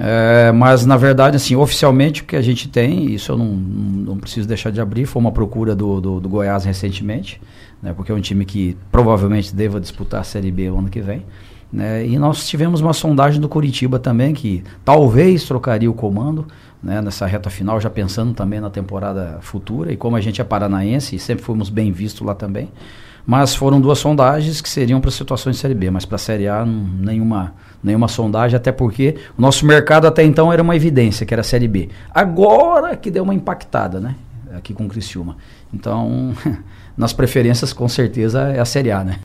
É, mas na verdade, assim, oficialmente o que a gente tem, isso eu não, não preciso deixar de abrir, foi uma procura do, do, do Goiás recentemente, né, porque é um time que provavelmente deva disputar a Série B o ano que vem. Né, e nós tivemos uma sondagem do Curitiba também, que talvez trocaria o comando né, nessa reta final, já pensando também na temporada futura. E como a gente é paranaense e sempre fomos bem vistos lá também. Mas foram duas sondagens que seriam para situações de Série B, mas para a Série A não, nenhuma, nenhuma sondagem, até porque o nosso mercado até então era uma evidência, que era a Série B. Agora que deu uma impactada, né? Aqui com o Criciúma. Então, nas preferências, com certeza, é a Série A, né?